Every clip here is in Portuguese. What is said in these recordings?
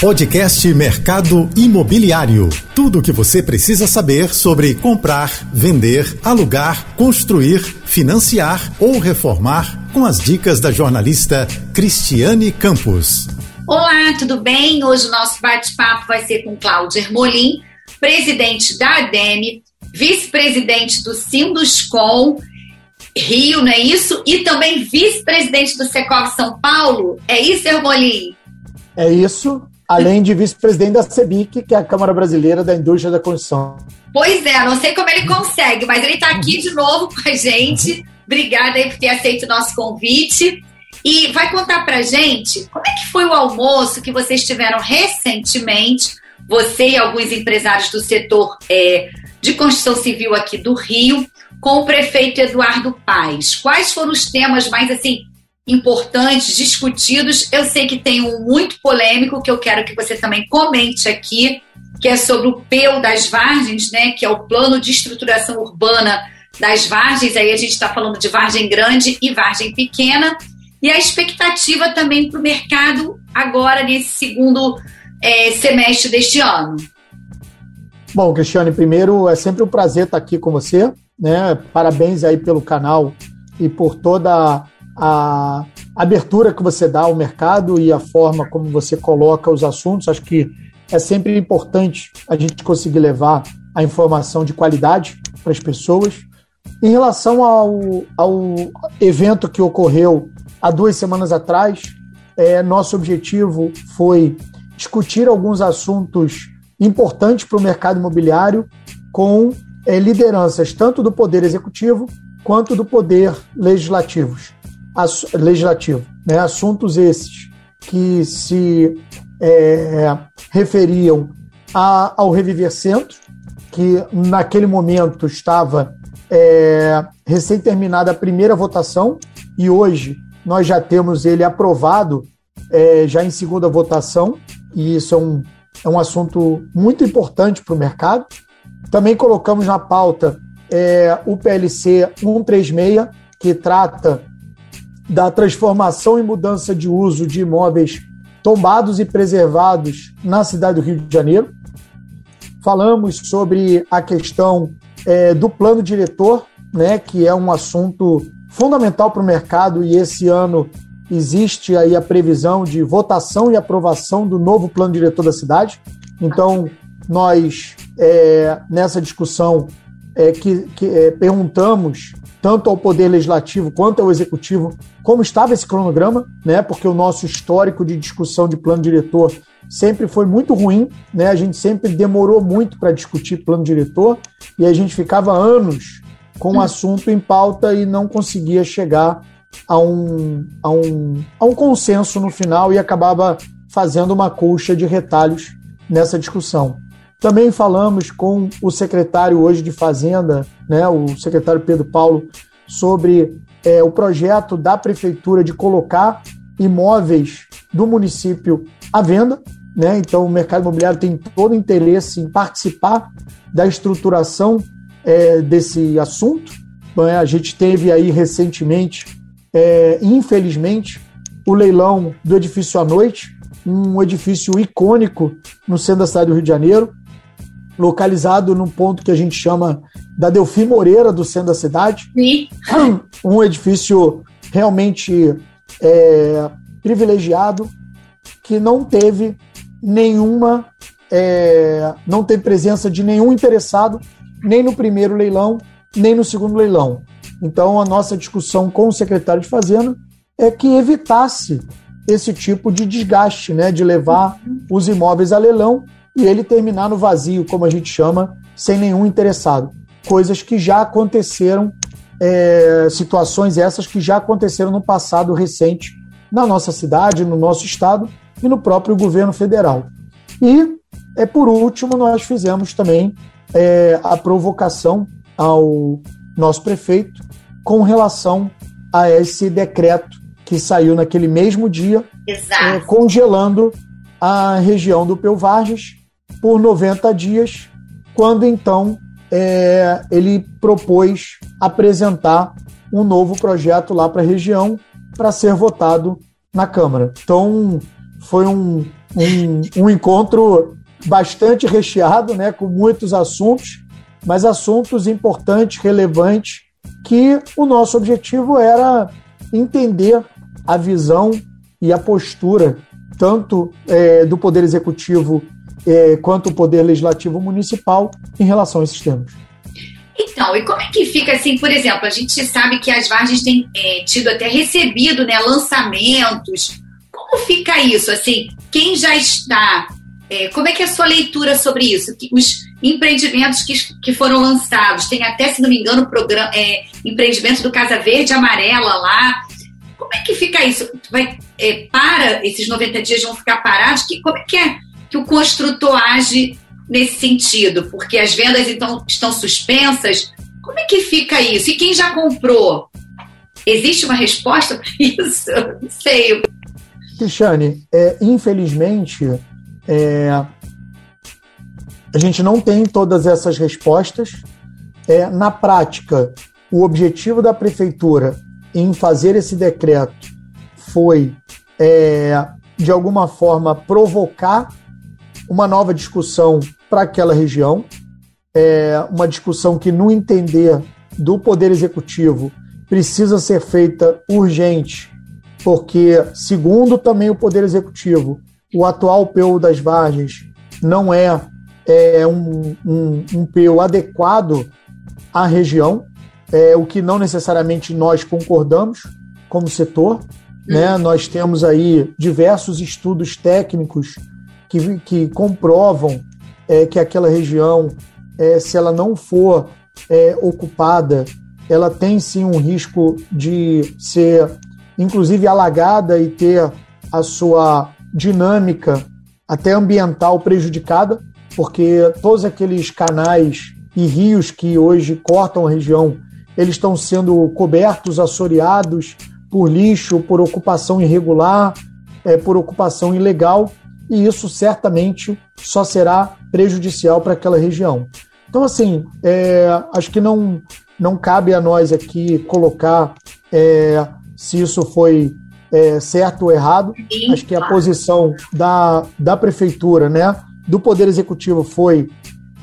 Podcast Mercado Imobiliário. Tudo o que você precisa saber sobre comprar, vender, alugar, construir, financiar ou reformar com as dicas da jornalista Cristiane Campos. Olá, tudo bem? Hoje o nosso bate-papo vai ser com Cláudio Ermolim, presidente da ADEME, vice-presidente do Sinduscom Rio, não é isso? E também vice-presidente do Secov São Paulo. É isso, Ermolim? É isso além de vice-presidente da CEBIC, que é a Câmara Brasileira da Indústria da Construção. Pois é, não sei como ele consegue, mas ele está aqui de novo com a gente. Obrigada aí por ter aceito o nosso convite. E vai contar pra gente como é que foi o almoço que vocês tiveram recentemente, você e alguns empresários do setor é, de construção civil aqui do Rio, com o prefeito Eduardo Paes. Quais foram os temas mais assim importantes, discutidos. Eu sei que tem um muito polêmico que eu quero que você também comente aqui, que é sobre o PEU das Vargens, né, que é o Plano de Estruturação Urbana das Vargens. Aí a gente está falando de Vargem Grande e Vargem Pequena. E a expectativa também para o mercado agora nesse segundo é, semestre deste ano. Bom, Cristiane, primeiro é sempre um prazer estar aqui com você. Né? Parabéns aí pelo canal e por toda a abertura que você dá ao mercado e a forma como você coloca os assuntos. Acho que é sempre importante a gente conseguir levar a informação de qualidade para as pessoas. Em relação ao, ao evento que ocorreu há duas semanas atrás, é, nosso objetivo foi discutir alguns assuntos importantes para o mercado imobiliário com é, lideranças tanto do Poder Executivo quanto do Poder Legislativo legislativo. Né? Assuntos esses que se é, referiam a, ao Reviver Centro, que naquele momento estava é, recém-terminada a primeira votação e hoje nós já temos ele aprovado é, já em segunda votação, e isso é um, é um assunto muito importante para o mercado. Também colocamos na pauta é, o PLC 136, que trata da transformação e mudança de uso de imóveis tombados e preservados na cidade do Rio de Janeiro. Falamos sobre a questão é, do plano diretor, né, que é um assunto fundamental para o mercado e esse ano existe aí a previsão de votação e aprovação do novo plano diretor da cidade. Então, nós, é, nessa discussão, é, que, que é, perguntamos tanto ao Poder Legislativo quanto ao Executivo, como estava esse cronograma, né? Porque o nosso histórico de discussão de plano diretor sempre foi muito ruim, né? A gente sempre demorou muito para discutir plano diretor e a gente ficava anos com o assunto em pauta e não conseguia chegar a um, a um, a um consenso no final e acabava fazendo uma colcha de retalhos nessa discussão. Também falamos com o secretário hoje de Fazenda, né, o secretário Pedro Paulo, sobre é, o projeto da prefeitura de colocar imóveis do município à venda. Né? Então, o mercado imobiliário tem todo interesse em participar da estruturação é, desse assunto. Né? A gente teve aí recentemente, é, infelizmente, o leilão do edifício à noite, um edifício icônico no centro da cidade do Rio de Janeiro, localizado num ponto que a gente chama da Delfim Moreira, do centro da cidade. Sim. Um edifício realmente é, privilegiado, que não teve nenhuma, é, não teve presença de nenhum interessado, nem no primeiro leilão, nem no segundo leilão. Então, a nossa discussão com o secretário de Fazenda é que evitasse esse tipo de desgaste, né, de levar os imóveis a leilão e ele terminar no vazio, como a gente chama, sem nenhum interessado. Coisas que já aconteceram, é, situações essas que já aconteceram no passado recente na nossa cidade, no nosso estado e no próprio governo federal. E, é, por último, nós fizemos também é, a provocação ao nosso prefeito com relação a esse decreto que saiu naquele mesmo dia, é, congelando a região do Peu Vargas por 90 dias, quando então é, ele propôs apresentar um novo projeto lá para a região para ser votado na Câmara. Então, foi um, um, um encontro bastante recheado, né, com muitos assuntos, mas assuntos importantes, relevantes, que o nosso objetivo era entender a visão e a postura tanto é, do Poder Executivo é, quanto o Poder Legislativo Municipal em relação a esses temas. Então, e como é que fica assim, por exemplo, a gente sabe que as Vargens têm é, tido até recebido né, lançamentos. Como fica isso? Assim, quem já está. É, como é que é a sua leitura sobre isso? Que os empreendimentos que, que foram lançados, tem até, se não me engano, programa, é, empreendimento do Casa Verde Amarela lá. Como é que fica isso? Vai, é, para esses 90 dias vão ficar parados? Que, como é que é que o construtor age nesse sentido? Porque as vendas então estão suspensas. Como é que fica isso? E quem já comprou? Existe uma resposta para isso? Não sei. Cristiane, é, infelizmente, é, a gente não tem todas essas respostas. É, na prática, o objetivo da prefeitura em fazer esse decreto foi, é, de alguma forma, provocar uma nova discussão para aquela região, é uma discussão que, no entender do Poder Executivo, precisa ser feita urgente, porque, segundo também o Poder Executivo, o atual PU das Vargens não é, é um, um, um PU adequado à região, é, o que não necessariamente nós concordamos como setor. Né? Uhum. Nós temos aí diversos estudos técnicos que, que comprovam é, que aquela região, é, se ela não for é, ocupada, ela tem sim um risco de ser, inclusive, alagada e ter a sua dinâmica até ambiental prejudicada, porque todos aqueles canais e rios que hoje cortam a região, eles estão sendo cobertos, assoreados por lixo, por ocupação irregular, é, por ocupação ilegal, e isso certamente só será prejudicial para aquela região. Então, assim, é, acho que não, não cabe a nós aqui colocar é, se isso foi é, certo ou errado. Acho que a posição da, da prefeitura, né, do Poder Executivo foi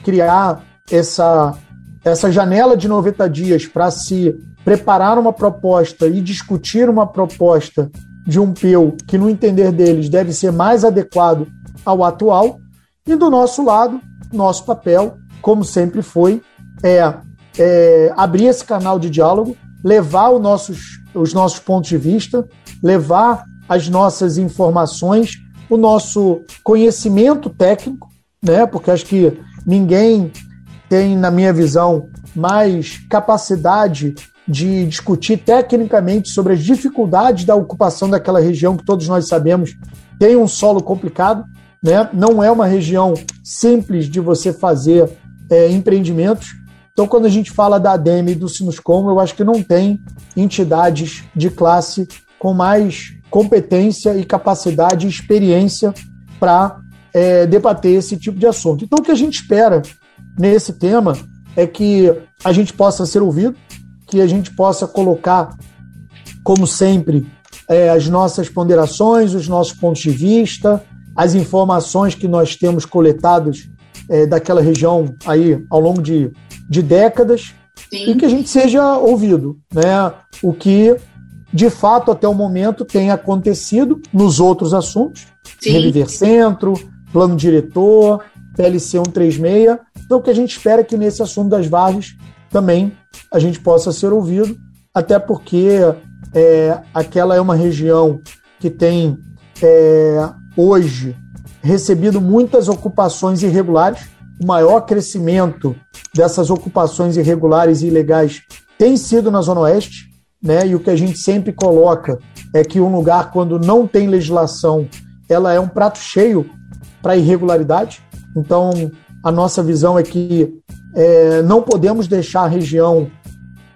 criar essa, essa janela de 90 dias para se preparar uma proposta e discutir uma proposta de um PEU que, no entender deles, deve ser mais adequado ao atual. E do nosso lado, nosso papel, como sempre foi, é, é abrir esse canal de diálogo, levar os nossos, os nossos pontos de vista, levar as nossas informações, o nosso conhecimento técnico, né? Porque acho que ninguém tem, na minha visão, mais capacidade de discutir tecnicamente sobre as dificuldades da ocupação daquela região que todos nós sabemos tem um solo complicado, né? não é uma região simples de você fazer é, empreendimentos. Então, quando a gente fala da ADEME e do Sinuscom, eu acho que não tem entidades de classe com mais competência e capacidade e experiência para é, debater esse tipo de assunto. Então, o que a gente espera nesse tema é que a gente possa ser ouvido, que a gente possa colocar, como sempre, é, as nossas ponderações, os nossos pontos de vista, as informações que nós temos coletadas é, daquela região aí ao longo de, de décadas Sim. e que a gente seja ouvido, né? O que de fato até o momento tem acontecido nos outros assuntos, Sim. Reviver Centro, Plano Diretor, PLC 136. Então o que a gente espera é que nesse assunto das Vargas também a gente possa ser ouvido, até porque é, aquela é uma região que tem é, hoje recebido muitas ocupações irregulares. O maior crescimento dessas ocupações irregulares e ilegais tem sido na Zona Oeste, né? E o que a gente sempre coloca é que um lugar, quando não tem legislação, ela é um prato cheio para irregularidade. Então, a nossa visão é que é, não podemos deixar a região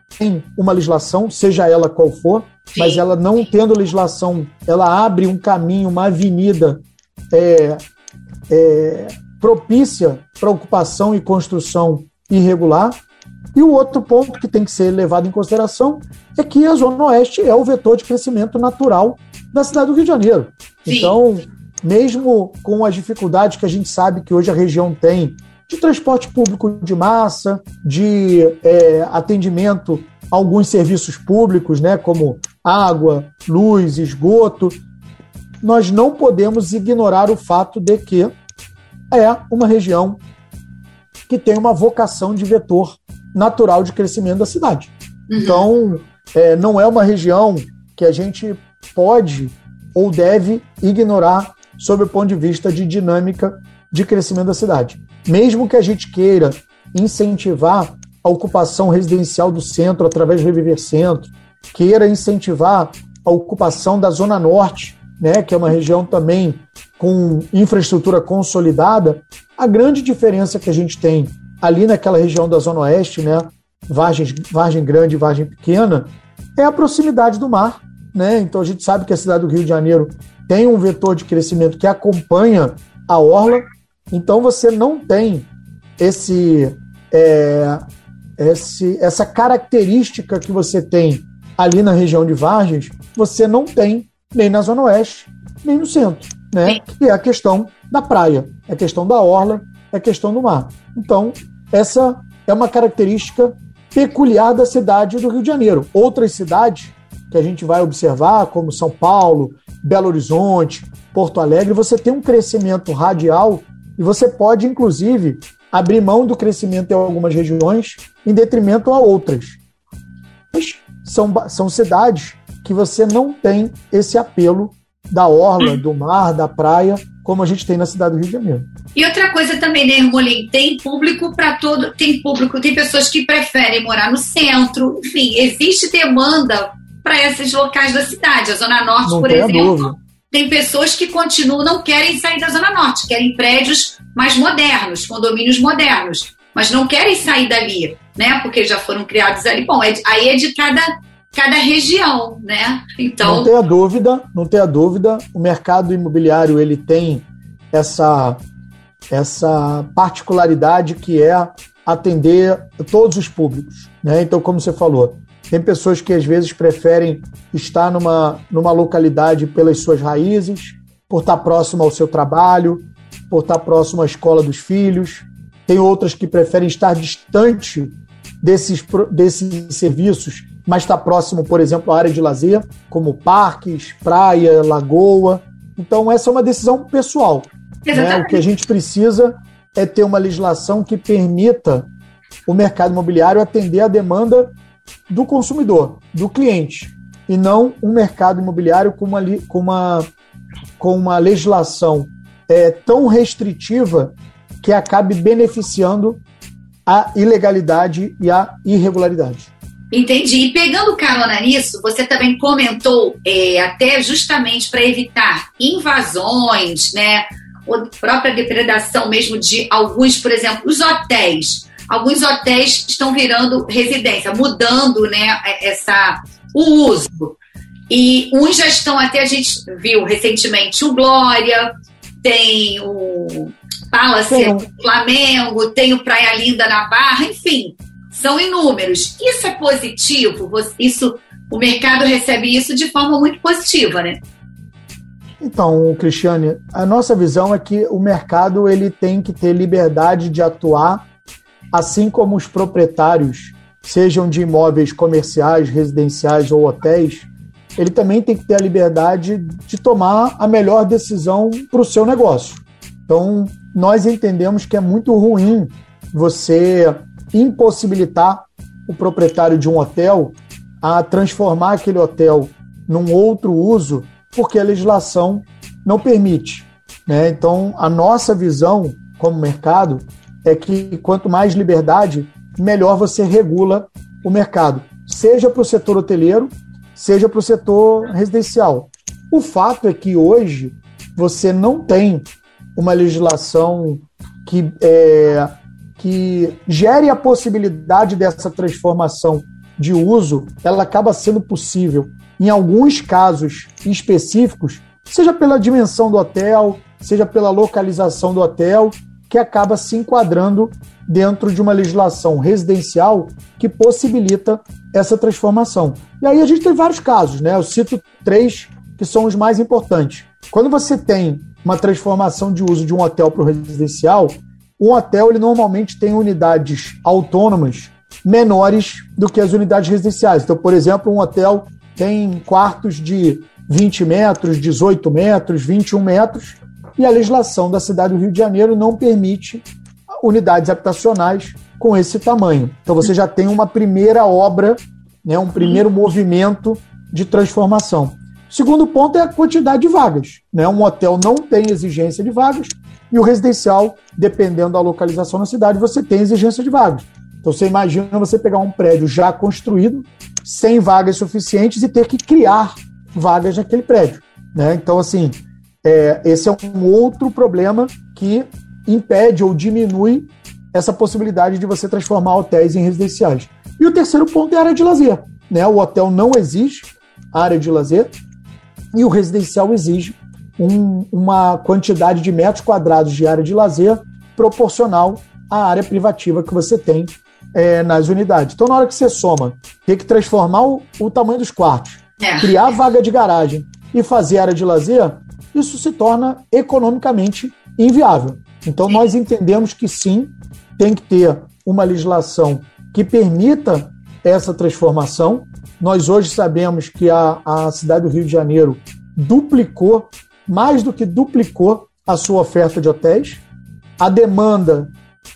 sem uma legislação, seja ela qual for, Sim. mas ela não tendo legislação, ela abre um caminho, uma avenida é, é, propícia para ocupação e construção irregular. E o outro ponto que tem que ser levado em consideração é que a Zona Oeste é o vetor de crescimento natural da cidade do Rio de Janeiro. Sim. Então, mesmo com as dificuldades que a gente sabe que hoje a região tem de transporte público de massa, de é, atendimento a alguns serviços públicos, né, como água, luz, esgoto, nós não podemos ignorar o fato de que é uma região que tem uma vocação de vetor natural de crescimento da cidade. Uhum. Então, é, não é uma região que a gente pode ou deve ignorar sob o ponto de vista de dinâmica de crescimento da cidade. Mesmo que a gente queira incentivar a ocupação residencial do centro através do Reviver Centro, queira incentivar a ocupação da Zona Norte, né, que é uma região também com infraestrutura consolidada, a grande diferença que a gente tem ali naquela região da Zona Oeste, né, Vargem, Vargem Grande e Vargem Pequena, é a proximidade do mar. Né? Então a gente sabe que a cidade do Rio de Janeiro tem um vetor de crescimento que acompanha a orla, então você não tem esse, é, esse, essa característica que você tem ali na região de Vargens, você não tem nem na Zona Oeste, nem no centro, né? Que é a questão da praia, é a questão da orla, é a questão do mar. Então, essa é uma característica peculiar da cidade do Rio de Janeiro. Outras cidades que a gente vai observar, como São Paulo, Belo Horizonte, Porto Alegre, você tem um crescimento radial e você pode, inclusive, abrir mão do crescimento em algumas regiões em detrimento a outras. Mas são, são cidades que você não tem esse apelo da orla, do mar, da praia, como a gente tem na cidade do Rio de Janeiro. E outra coisa também, né, Irmolim? Tem público para todo. Tem público, tem pessoas que preferem morar no centro. Enfim, existe demanda para esses locais da cidade. A Zona Norte, não por exemplo, tem pessoas que continuam, não querem sair da Zona Norte, querem prédios mais modernos, condomínios modernos, mas não querem sair dali, né? Porque já foram criados ali. Bom, é, aí é de cada, cada região, né? Então. Não tenha dúvida, não tenha dúvida, o mercado imobiliário ele tem essa, essa particularidade que é atender todos os públicos. Né? Então, como você falou, tem pessoas que às vezes preferem estar numa, numa localidade pelas suas raízes, por estar próximo ao seu trabalho, por estar próximo à escola dos filhos. Tem outras que preferem estar distante desses, desses serviços, mas estar próximo, por exemplo, à área de lazer, como parques, praia, lagoa. Então, essa é uma decisão pessoal. Né? O que a gente precisa é ter uma legislação que permita o mercado imobiliário atender a demanda do consumidor, do cliente, e não um mercado imobiliário com uma, com uma, com uma legislação é, tão restritiva que acabe beneficiando a ilegalidade e a irregularidade. Entendi. E pegando carona nisso, você também comentou, é, até justamente para evitar invasões, né? Ou própria depredação mesmo de alguns, por exemplo, os hotéis alguns hotéis estão virando residência, mudando né, essa, o uso. E uns já estão até, a gente viu recentemente o Glória, tem o Palace Flamengo, tem o Praia Linda na Barra, enfim, são inúmeros. Isso é positivo? Isso, o mercado recebe isso de forma muito positiva, né? Então, Cristiane, a nossa visão é que o mercado ele tem que ter liberdade de atuar assim como os proprietários, sejam de imóveis comerciais, residenciais ou hotéis, ele também tem que ter a liberdade de tomar a melhor decisão para o seu negócio. Então, nós entendemos que é muito ruim você impossibilitar o proprietário de um hotel a transformar aquele hotel num outro uso, porque a legislação não permite. Né? Então, a nossa visão como mercado é que quanto mais liberdade, melhor você regula o mercado, seja para o setor hoteleiro, seja para o setor residencial. O fato é que hoje você não tem uma legislação que, é, que gere a possibilidade dessa transformação de uso, ela acaba sendo possível em alguns casos específicos, seja pela dimensão do hotel, seja pela localização do hotel, que acaba se enquadrando dentro de uma legislação residencial que possibilita essa transformação. E aí a gente tem vários casos, né? Eu cito três que são os mais importantes. Quando você tem uma transformação de uso de um hotel para o residencial, um hotel ele normalmente tem unidades autônomas menores do que as unidades residenciais. Então, por exemplo, um hotel tem quartos de 20 metros, 18 metros, 21 metros, e a legislação da cidade do Rio de Janeiro não permite unidades habitacionais com esse tamanho. Então você já tem uma primeira obra, né, um primeiro movimento de transformação. O segundo ponto é a quantidade de vagas. Né? Um hotel não tem exigência de vagas e o residencial, dependendo da localização na cidade, você tem exigência de vagas. Então você imagina você pegar um prédio já construído, sem vagas suficientes e ter que criar vagas naquele prédio. Né? Então, assim, é, esse é um outro problema que impede ou diminui essa possibilidade de você transformar hotéis em residenciais. E o terceiro ponto é a área de lazer. Né? O hotel não exige área de lazer e o residencial exige um, uma quantidade de metros quadrados de área de lazer proporcional à área privativa que você tem é, nas unidades. Então, na hora que você soma, ter que transformar o, o tamanho dos quartos, é. criar vaga de garagem e fazer área de lazer, isso se torna economicamente inviável. Então, nós entendemos que sim, tem que ter uma legislação que permita essa transformação. Nós hoje sabemos que a, a cidade do Rio de Janeiro duplicou, mais do que duplicou, a sua oferta de hotéis. A demanda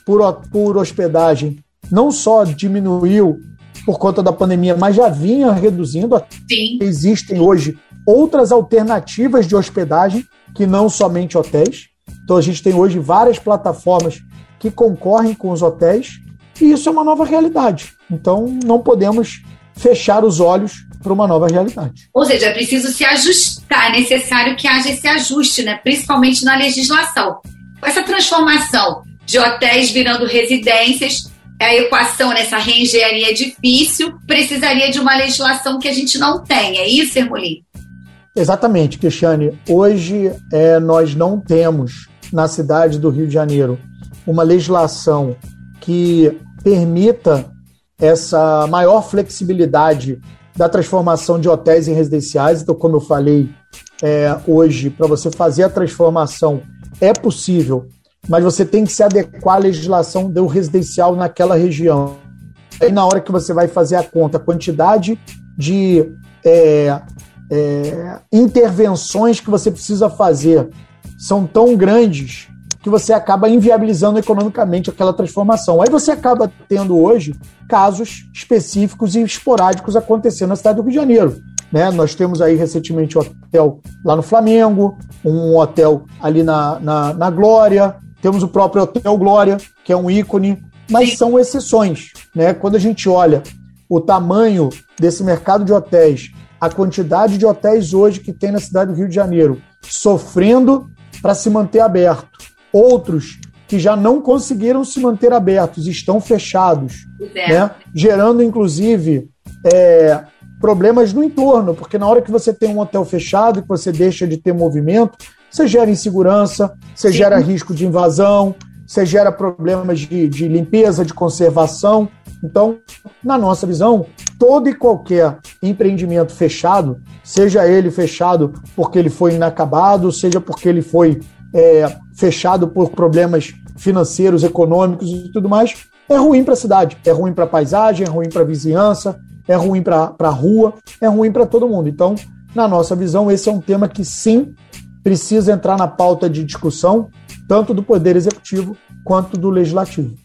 por, por hospedagem não só diminuiu por conta da pandemia, mas já vinha reduzindo. Sim. Existem hoje outras alternativas de hospedagem que não somente hotéis. Então a gente tem hoje várias plataformas que concorrem com os hotéis e isso é uma nova realidade. Então não podemos fechar os olhos para uma nova realidade. Ou seja, é preciso se ajustar, é necessário que haja esse ajuste, né? principalmente na legislação. Essa transformação de hotéis virando residências a equação nessa reengenharia é difícil, precisaria de uma legislação que a gente não tem. É isso, Hermolin? Exatamente, Cristiane. Hoje é, nós não temos na cidade do Rio de Janeiro uma legislação que permita essa maior flexibilidade da transformação de hotéis em residenciais. Então, como eu falei é, hoje, para você fazer a transformação é possível mas você tem que se adequar à legislação do residencial naquela região. E na hora que você vai fazer a conta, a quantidade de é, é, intervenções que você precisa fazer são tão grandes que você acaba inviabilizando economicamente aquela transformação. Aí você acaba tendo hoje casos específicos e esporádicos acontecendo na cidade do Rio de Janeiro. Né? Nós temos aí recentemente um hotel lá no Flamengo, um hotel ali na, na, na Glória, temos o próprio Hotel Glória, que é um ícone, mas Sim. são exceções. Né? Quando a gente olha o tamanho desse mercado de hotéis, a quantidade de hotéis hoje que tem na cidade do Rio de Janeiro sofrendo para se manter aberto, outros que já não conseguiram se manter abertos, estão fechados, é. né? gerando inclusive é, problemas no entorno, porque na hora que você tem um hotel fechado e que você deixa de ter movimento, você gera insegurança, você Sim. gera risco de invasão, você gera problemas de, de limpeza, de conservação. Então, na nossa visão, todo e qualquer empreendimento fechado, seja ele fechado porque ele foi inacabado, seja porque ele foi é, fechado por problemas financeiros, econômicos e tudo mais, é ruim para a cidade, é ruim para a paisagem, é ruim para a vizinhança, é ruim para a rua, é ruim para todo mundo. Então, na nossa visão, esse é um tema que sim precisa entrar na pauta de discussão, tanto do Poder Executivo quanto do Legislativo.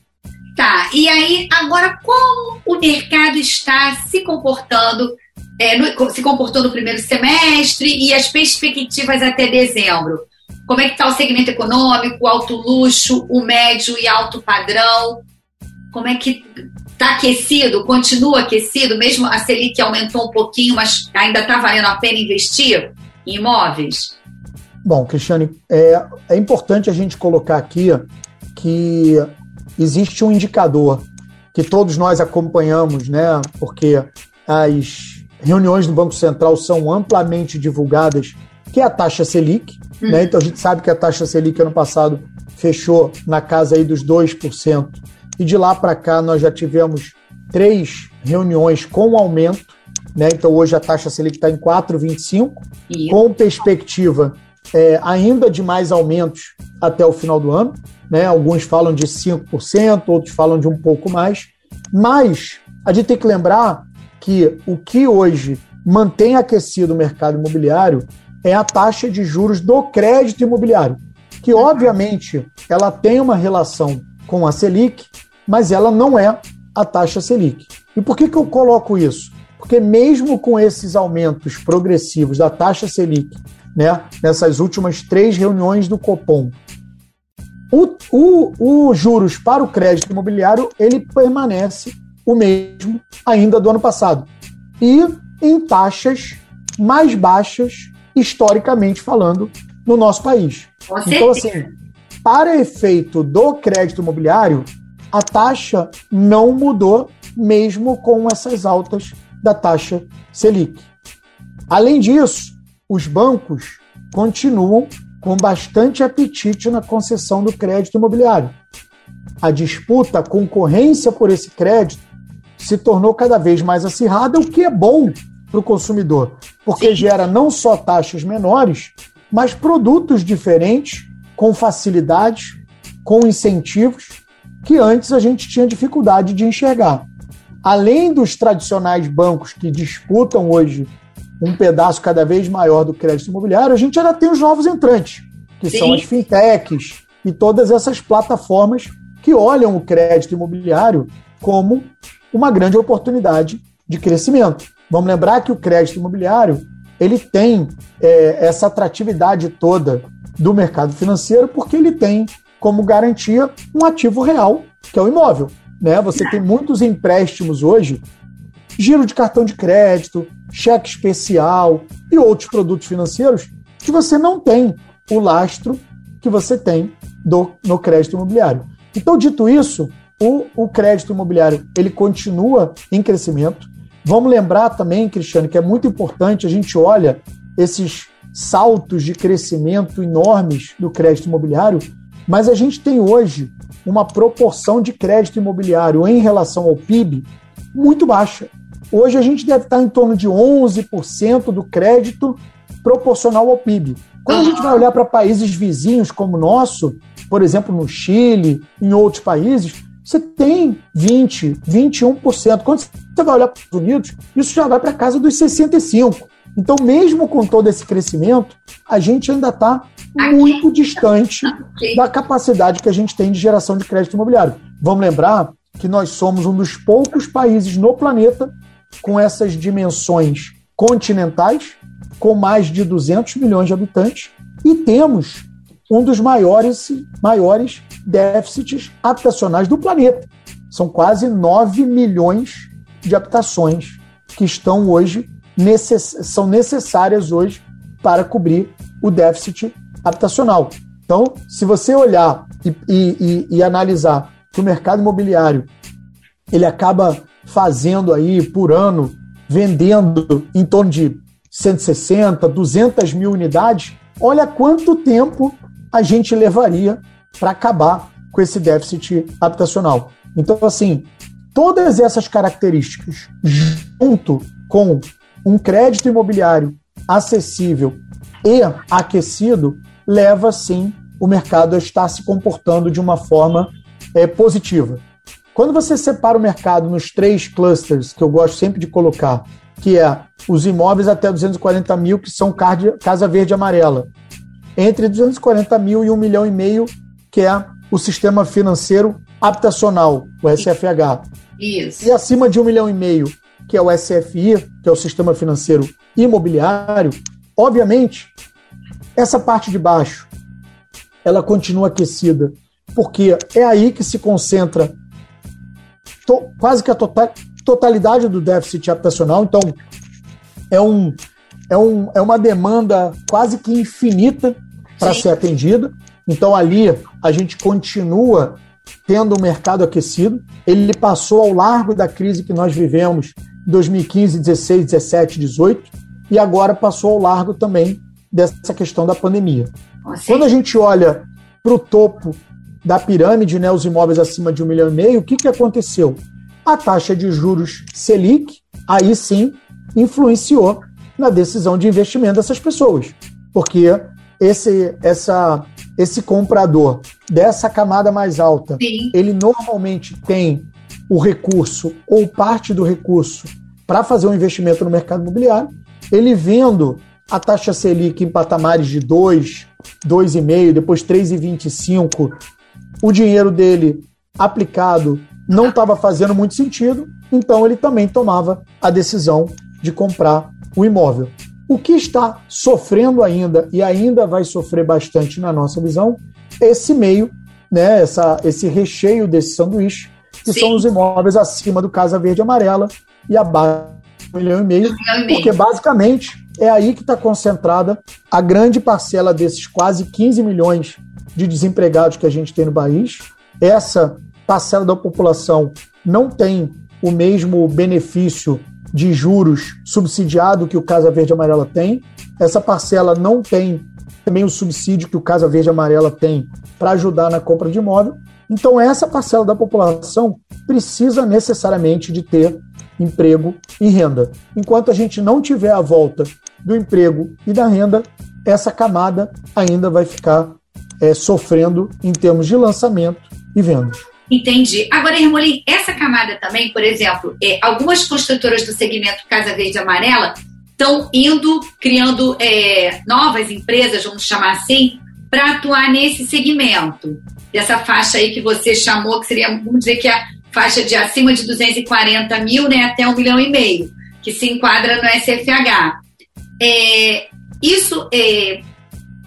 Tá, e aí, agora, como o mercado está se comportando, é, no, se comportou no primeiro semestre e as perspectivas até dezembro? Como é que está o segmento econômico, alto luxo, o médio e alto padrão? Como é que está aquecido, continua aquecido, mesmo a Selic aumentou um pouquinho, mas ainda está valendo a pena investir em imóveis? Bom, Cristiane, é, é importante a gente colocar aqui que existe um indicador que todos nós acompanhamos, né? Porque as reuniões do Banco Central são amplamente divulgadas, que é a taxa Selic, hum. né? Então a gente sabe que a taxa Selic ano passado fechou na casa aí dos 2%. E de lá para cá nós já tivemos três reuniões com aumento, né? Então hoje a taxa Selic está em 4,25, com perspectiva é, ainda de mais aumentos até o final do ano. Né? Alguns falam de 5%, outros falam de um pouco mais. Mas a gente tem que lembrar que o que hoje mantém aquecido o mercado imobiliário é a taxa de juros do crédito imobiliário, que obviamente ela tem uma relação com a Selic, mas ela não é a taxa Selic. E por que, que eu coloco isso? Porque mesmo com esses aumentos progressivos da taxa Selic, né, nessas últimas três reuniões do Copom, o, o, o juros para o crédito imobiliário ele permanece o mesmo ainda do ano passado. E em taxas mais baixas, historicamente falando, no nosso país. Então, assim, para efeito do crédito imobiliário, a taxa não mudou, mesmo com essas altas da taxa Selic. Além disso, os bancos continuam com bastante apetite na concessão do crédito imobiliário. A disputa, a concorrência por esse crédito se tornou cada vez mais acirrada, o que é bom para o consumidor, porque Sim. gera não só taxas menores, mas produtos diferentes, com facilidades, com incentivos, que antes a gente tinha dificuldade de enxergar. Além dos tradicionais bancos que disputam hoje um pedaço cada vez maior do crédito imobiliário, a gente ainda tem os novos entrantes, que Sim. são as fintechs e todas essas plataformas que olham o crédito imobiliário como uma grande oportunidade de crescimento. Vamos lembrar que o crédito imobiliário ele tem é, essa atratividade toda do mercado financeiro porque ele tem como garantia um ativo real, que é o imóvel. Né? Você tem muitos empréstimos hoje, giro de cartão de crédito, cheque especial e outros produtos financeiros que você não tem o lastro que você tem do, no crédito imobiliário. Então, dito isso, o, o crédito imobiliário ele continua em crescimento. Vamos lembrar também, Cristiano, que é muito importante a gente olha esses saltos de crescimento enormes do crédito imobiliário, mas a gente tem hoje uma proporção de crédito imobiliário em relação ao PIB muito baixa. Hoje a gente deve estar em torno de 11% do crédito proporcional ao PIB. Quando a gente vai olhar para países vizinhos como o nosso, por exemplo, no Chile, em outros países, você tem 20%, 21%. Quando você vai olhar para os Estados Unidos, isso já vai para casa dos 65%. Então, mesmo com todo esse crescimento, a gente ainda está muito distante da capacidade que a gente tem de geração de crédito imobiliário. Vamos lembrar que nós somos um dos poucos países no planeta com essas dimensões continentais, com mais de 200 milhões de habitantes, e temos um dos maiores, maiores déficits habitacionais do planeta. São quase 9 milhões de habitações que estão hoje necess, são necessárias hoje para cobrir o déficit habitacional. Então, se você olhar e, e, e, e analisar que o mercado imobiliário ele acaba fazendo aí por ano, vendendo em torno de 160, 200 mil unidades, olha quanto tempo a gente levaria para acabar com esse déficit habitacional. Então, assim, todas essas características, junto com um crédito imobiliário acessível e aquecido, leva sim o mercado a estar se comportando de uma forma é, positiva. Quando você separa o mercado nos três clusters, que eu gosto sempre de colocar, que é os imóveis até 240 mil, que são casa verde e amarela, entre 240 mil e 1 milhão e meio, que é o sistema financeiro habitacional, o SFH. Isso. E acima de 1 milhão e meio, que é o SFI, que é o sistema financeiro imobiliário, obviamente, essa parte de baixo, ela continua aquecida, porque é aí que se concentra to, quase que a total, totalidade do déficit habitacional. Então, é, um, é, um, é uma demanda quase que infinita para ser atendida. Então, ali a gente continua tendo o mercado aquecido. Ele passou ao largo da crise que nós vivemos 2015, 16, 17, 18 e agora passou ao largo também dessa questão da pandemia. Quando a gente olha para o topo da pirâmide, né, os imóveis acima de um milhão e meio, o que, que aconteceu? A taxa de juros Selic, aí sim, influenciou na decisão de investimento dessas pessoas. Porque esse, essa, esse comprador dessa camada mais alta, Sim. ele normalmente tem o recurso ou parte do recurso para fazer um investimento no mercado imobiliário, ele vendo a taxa Selic em patamares de 2, 2,5, depois 3,25, o dinheiro dele aplicado não estava fazendo muito sentido, então ele também tomava a decisão de comprar o imóvel. O que está sofrendo ainda e ainda vai sofrer bastante na nossa visão, é esse meio, né, essa, esse recheio desse sanduíche, que Sim. são os imóveis acima do Casa Verde Amarela e abaixo do milhão e meio, porque basicamente é aí que está concentrada a grande parcela desses quase 15 milhões de desempregados que a gente tem no país. Essa parcela da população não tem o mesmo benefício de juros subsidiado que o Casa Verde Amarela tem. Essa parcela não tem também o subsídio que o Casa Verde Amarela tem para ajudar na compra de imóvel. Então, essa parcela da população precisa necessariamente de ter emprego e renda. Enquanto a gente não tiver a volta do emprego e da renda, essa camada ainda vai ficar é, sofrendo em termos de lançamento e vendas. Entendi. Agora, Hermolim, essa camada também, por exemplo, é, algumas construtoras do segmento Casa Verde e Amarela estão indo, criando é, novas empresas, vamos chamar assim, para atuar nesse segmento. Dessa faixa aí que você chamou, que seria, vamos dizer que é a faixa de acima de 240 mil né, até um milhão e meio, que se enquadra no SFH. É, isso, é,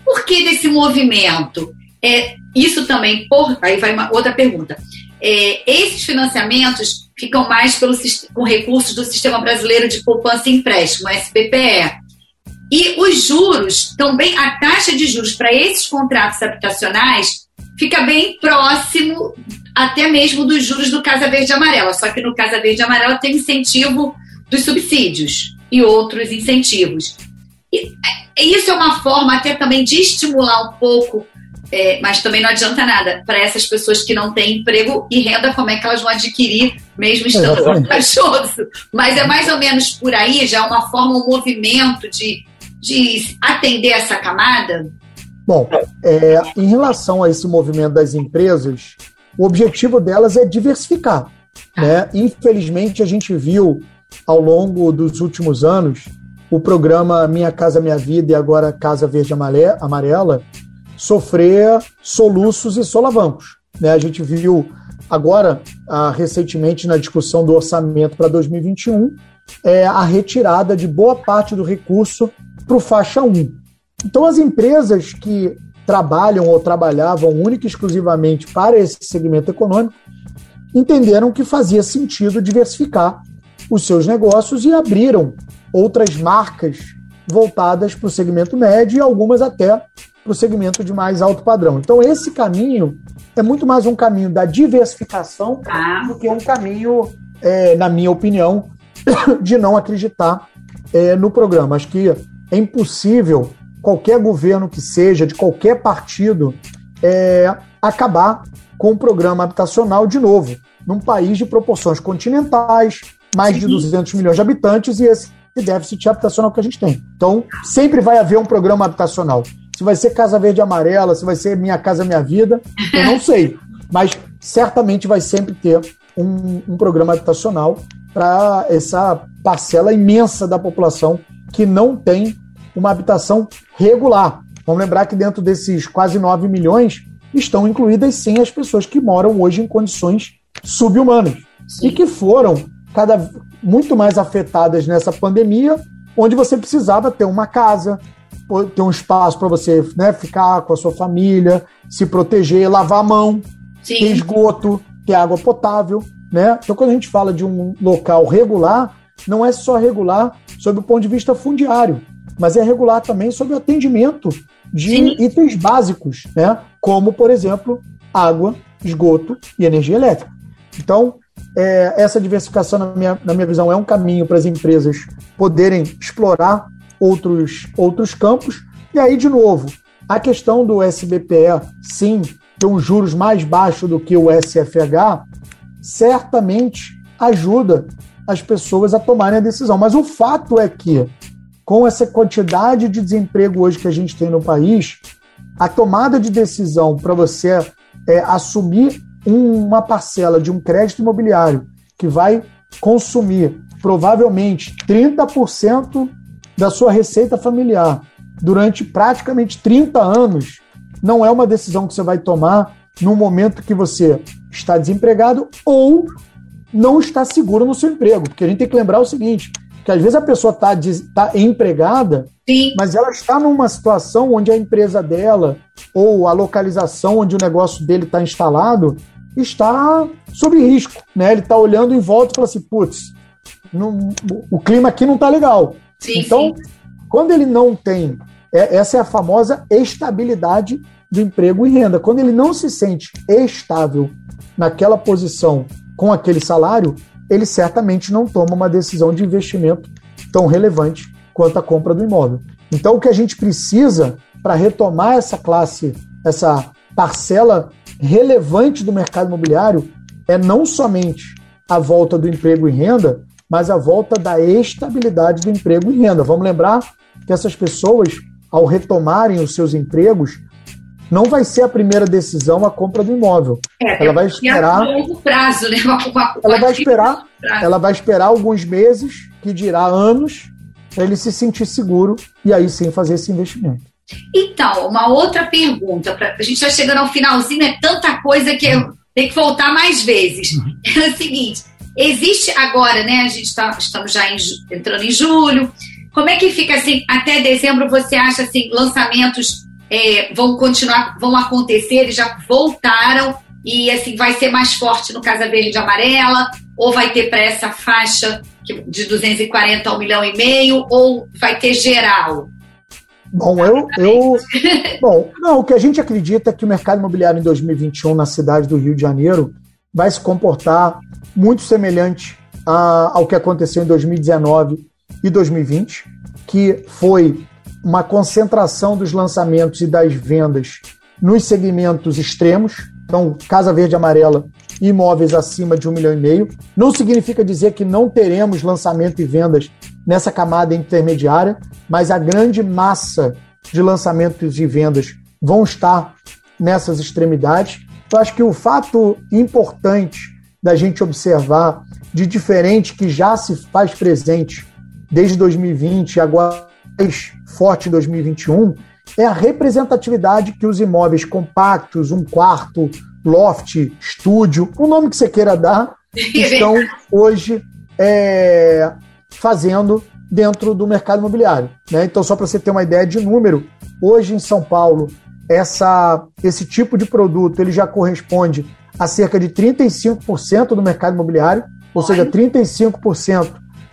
por que desse movimento? É, isso também, por, aí vai uma outra pergunta. É, esses financiamentos ficam mais pelo, com recursos do Sistema Brasileiro de Poupança e Empréstimo, SBPE. E os juros, também a taxa de juros para esses contratos habitacionais fica bem próximo até mesmo dos juros do Casa Verde Amarela. Só que no Casa Verde Amarela tem incentivo dos subsídios e outros incentivos. E isso é uma forma até também de estimular um pouco é, mas também não adianta nada para essas pessoas que não têm emprego e renda, como é que elas vão adquirir, mesmo estando vantajoso? Mas é mais ou menos por aí, já uma forma, um movimento de, de atender essa camada? Bom, é, em relação a esse movimento das empresas, o objetivo delas é diversificar. Ah. Né? Infelizmente, a gente viu ao longo dos últimos anos o programa Minha Casa Minha Vida e agora Casa Verde Amarela sofrer soluços e solavancos. Né? A gente viu agora, ah, recentemente, na discussão do orçamento para 2021, é, a retirada de boa parte do recurso para o faixa 1. Então, as empresas que trabalham ou trabalhavam única e exclusivamente para esse segmento econômico entenderam que fazia sentido diversificar os seus negócios e abriram outras marcas voltadas para o segmento médio e algumas até para o segmento de mais alto padrão. Então, esse caminho é muito mais um caminho da diversificação ah. do que um caminho, é, na minha opinião, de não acreditar é, no programa. Acho que é impossível qualquer governo que seja, de qualquer partido, é, acabar com o programa habitacional de novo, num país de proporções continentais, mais de 200 milhões de habitantes e esse déficit habitacional que a gente tem. Então, sempre vai haver um programa habitacional. Se vai ser Casa Verde Amarela, se vai ser Minha Casa Minha Vida, eu não sei. Mas certamente vai sempre ter um, um programa habitacional para essa parcela imensa da população que não tem uma habitação regular. Vamos lembrar que dentro desses quase 9 milhões estão incluídas sim as pessoas que moram hoje em condições subhumanas sim. e que foram cada muito mais afetadas nessa pandemia, onde você precisava ter uma casa, ter um espaço para você né, ficar com a sua família, se proteger, lavar a mão, Sim. ter esgoto, ter água potável. Né? Então, quando a gente fala de um local regular, não é só regular sob o ponto de vista fundiário, mas é regular também sobre o atendimento de Sim. itens básicos, né? como, por exemplo, água, esgoto e energia elétrica. Então, é, essa diversificação, na minha, na minha visão, é um caminho para as empresas poderem explorar outros, outros campos. E aí, de novo, a questão do SBPE, sim, ter um juros mais baixo do que o SFH, certamente ajuda as pessoas a tomarem a decisão. Mas o fato é que, com essa quantidade de desemprego hoje que a gente tem no país, a tomada de decisão para você é, assumir uma parcela de um crédito imobiliário que vai consumir provavelmente 30% da sua receita familiar durante praticamente 30 anos, não é uma decisão que você vai tomar no momento que você está desempregado ou não está seguro no seu emprego. Porque a gente tem que lembrar o seguinte: que às vezes a pessoa está tá empregada, Sim. mas ela está numa situação onde a empresa dela ou a localização onde o negócio dele está instalado está sob risco. Né? Ele está olhando em volta e fala assim: putz, o clima aqui não está legal. Sim, então, sim. quando ele não tem, é, essa é a famosa estabilidade do emprego e renda. Quando ele não se sente estável naquela posição com aquele salário, ele certamente não toma uma decisão de investimento tão relevante quanto a compra do imóvel. Então, o que a gente precisa para retomar essa classe, essa parcela relevante do mercado imobiliário, é não somente a volta do emprego e renda, mas a volta da estabilidade do emprego e renda. Vamos lembrar que essas pessoas, ao retomarem os seus empregos, não vai ser a primeira decisão a compra do imóvel. É, ela vai esperar. longo prazo, né? ela vai esperar. Ela vai esperar alguns meses, que dirá anos, para ele se sentir seguro e aí sim fazer esse investimento. Então, uma outra pergunta, pra, a gente está chegando ao finalzinho, é tanta coisa que eu tenho que voltar mais vezes. Uhum. É o seguinte: existe agora, né? A gente está estamos já em, entrando em julho. Como é que fica assim, até dezembro você acha assim, lançamentos é, vão continuar, vão acontecer, eles já voltaram e assim vai ser mais forte no Casa Verde e Amarela, ou vai ter para essa faixa de 240 a 1 milhão e meio, ou vai ter geral? Bom, eu, eu bom, não, o que a gente acredita é que o mercado imobiliário em 2021 na cidade do Rio de Janeiro vai se comportar muito semelhante a, ao que aconteceu em 2019 e 2020, que foi uma concentração dos lançamentos e das vendas nos segmentos extremos, então Casa Verde e Amarela, imóveis acima de um milhão e meio. Não significa dizer que não teremos lançamento e vendas nessa camada intermediária, mas a grande massa de lançamentos e vendas vão estar nessas extremidades. Eu acho que o fato importante da gente observar de diferente que já se faz presente desde 2020 e agora mais forte em 2021 é a representatividade que os imóveis compactos, um quarto, loft, estúdio, o nome que você queira dar, estão hoje é, fazendo dentro do mercado imobiliário. Né? Então, só para você ter uma ideia de número, hoje em São Paulo, essa, esse tipo de produto ele já corresponde a cerca de 35% do mercado imobiliário, ou seja, 35%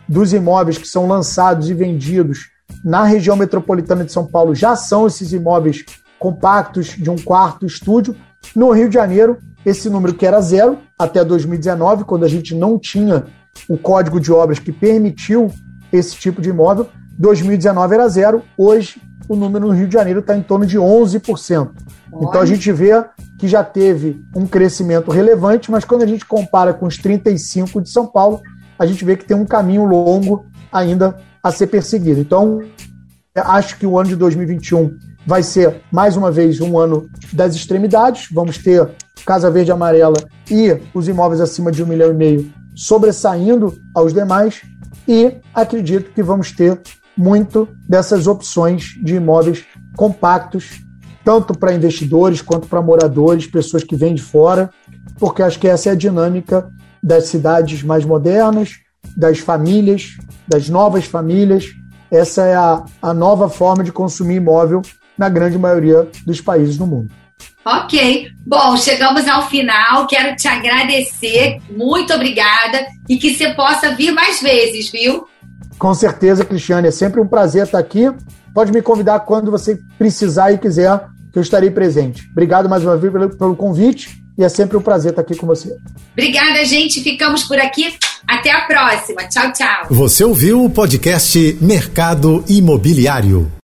dos imóveis que são lançados e vendidos na região metropolitana de São Paulo já são esses imóveis compactos de um quarto estúdio. No Rio de Janeiro, esse número que era zero até 2019, quando a gente não tinha o código de obras que permitiu esse tipo de imóvel, 2019 era zero, hoje o número no Rio de Janeiro está em torno de 11%. Olha. Então a gente vê que já teve um crescimento relevante, mas quando a gente compara com os 35 de São Paulo, a gente vê que tem um caminho longo ainda a ser perseguido. Então, acho que o ano de 2021 vai ser, mais uma vez, um ano das extremidades. Vamos ter Casa Verde e Amarela e os imóveis acima de um milhão e meio sobressaindo aos demais. E acredito que vamos ter muito dessas opções de imóveis compactos, tanto para investidores quanto para moradores, pessoas que vêm de fora, porque acho que essa é a dinâmica das cidades mais modernas, das famílias, das novas famílias. Essa é a, a nova forma de consumir imóvel na grande maioria dos países do mundo. Ok. Bom, chegamos ao final. Quero te agradecer. Muito obrigada. E que você possa vir mais vezes, viu? Com certeza, Cristiane. É sempre um prazer estar aqui. Pode me convidar quando você precisar e quiser, que eu estarei presente. Obrigado mais uma vez pelo, pelo convite e é sempre um prazer estar aqui com você. Obrigada, gente. Ficamos por aqui. Até a próxima. Tchau, tchau. Você ouviu o podcast Mercado Imobiliário.